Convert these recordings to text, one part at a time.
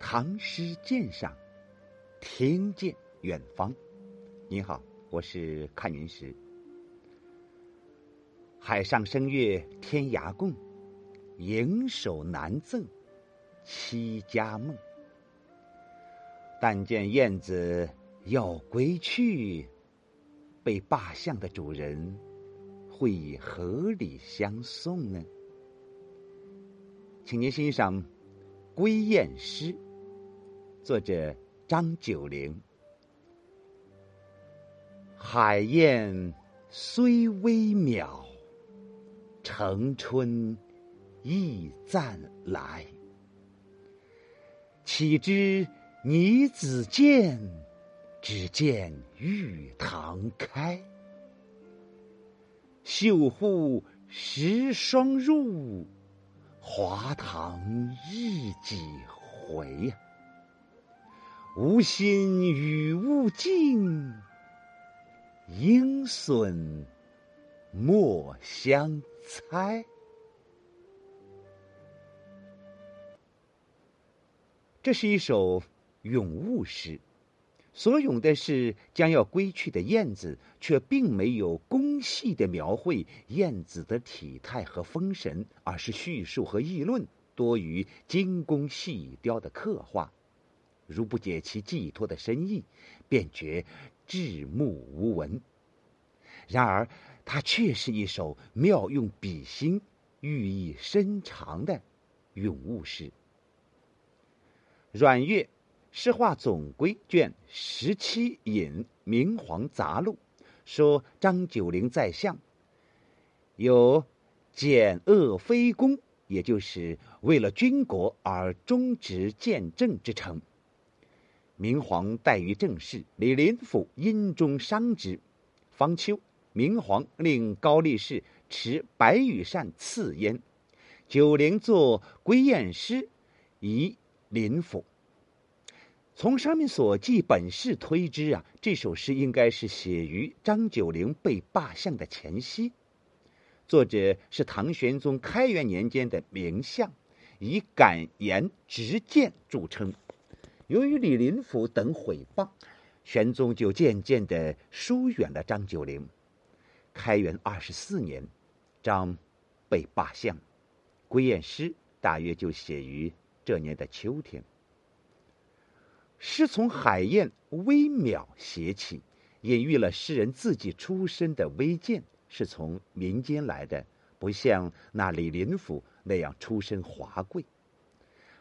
唐诗鉴赏，听见远方。你好，我是看云石。海上声月天涯共，盈手难赠七家梦。但见燕子要归去，被罢相的主人会以何礼相送呢？请您欣赏《归雁诗》。作者张九龄。海燕虽微渺，城春亦暂来。岂知拟子建，只见玉堂开。绣户十双入，华堂一几回呀？无心与物竞，鹰隼莫相猜。这是一首咏物诗，所咏的是将要归去的燕子，却并没有工细的描绘燕子的体态和风神，而是叙述和议论多于精工细雕的刻画。如不解其寄托的深意，便觉至目无闻。然而，它却是一首妙用笔心、寓意深长的咏物诗。阮岳《诗话总规》卷十七引《明皇杂录》说：“张九龄在相，有简恶非攻，也就是为了军国而忠直见政之诚。”明皇待于政事，李林甫因中伤之。方秋，明皇令高力士持白羽扇赐焉。九龄作归雁诗，遗林甫。从上面所记本事推知啊，这首诗应该是写于张九龄被罢相的前夕。作者是唐玄宗开元年间的名相，以敢言直谏著称。由于李林甫等毁谤，玄宗就渐渐的疏远了张九龄。开元二十四年，张被罢相，《归雁诗》大约就写于这年的秋天。诗从海燕微渺写起，隐喻了诗人自己出身的微贱，是从民间来的，不像那李林甫那样出身华贵。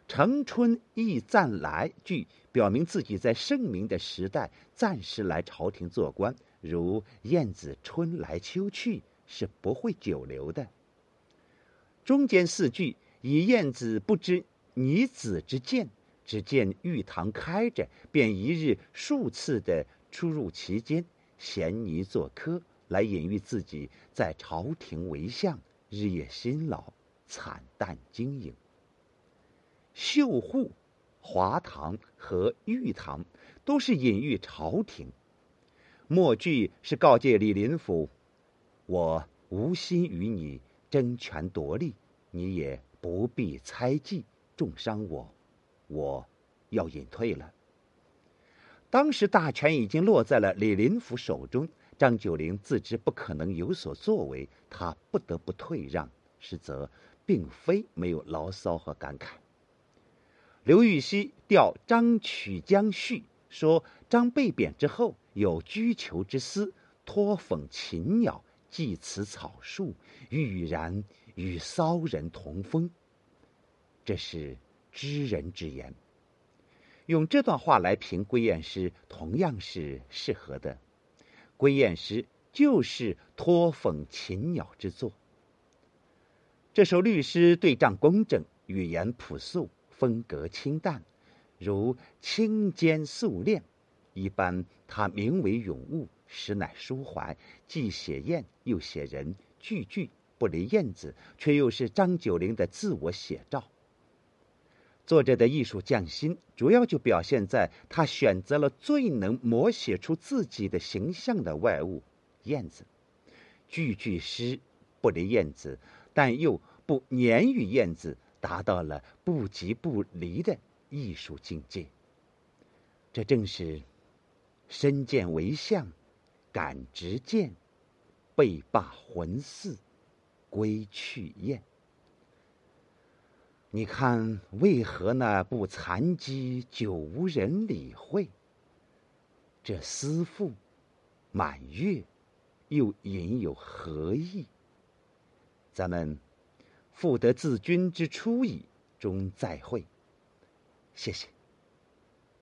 城春亦暂来，句表明自己在盛名的时代暂时来朝廷做官，如燕子春来秋去，是不会久留的。中间四句以燕子不知拟子之见，只见玉堂开着，便一日数次的出入其间，闲泥作客，来隐喻自己在朝廷为相，日夜辛劳，惨淡经营。绣户、华堂和玉堂都是隐喻朝廷。末句是告诫李林甫：“我无心与你争权夺利，你也不必猜忌重伤我，我要隐退了。”当时大权已经落在了李林甫手中，张九龄自知不可能有所作为，他不得不退让。实则并非没有牢骚和感慨。刘禹锡调《张曲江序》说：“张被贬之后，有居求之思，托讽禽鸟，寄此草树，欲然与骚人同风。”这是知人之言。用这段话来评归雁诗，同样是适合的。归雁诗就是托讽禽鸟之作。这首律诗对仗工整，语言朴素。风格清淡，如清间素练。一般它名为咏物，实乃抒怀，既写燕又写人，句句不离燕子，却又是张九龄的自我写照。作者的艺术匠心，主要就表现在他选择了最能摹写出自己的形象的外物——燕子。句句诗不离燕子，但又不粘于燕子。达到了不即不离的艺术境界。这正是身见为相，感直见，背罢魂似，归去雁。你看，为何那不残疾久无人理会？这思妇满月，又隐有何意？咱们复得自君之初矣，终再会。谢谢。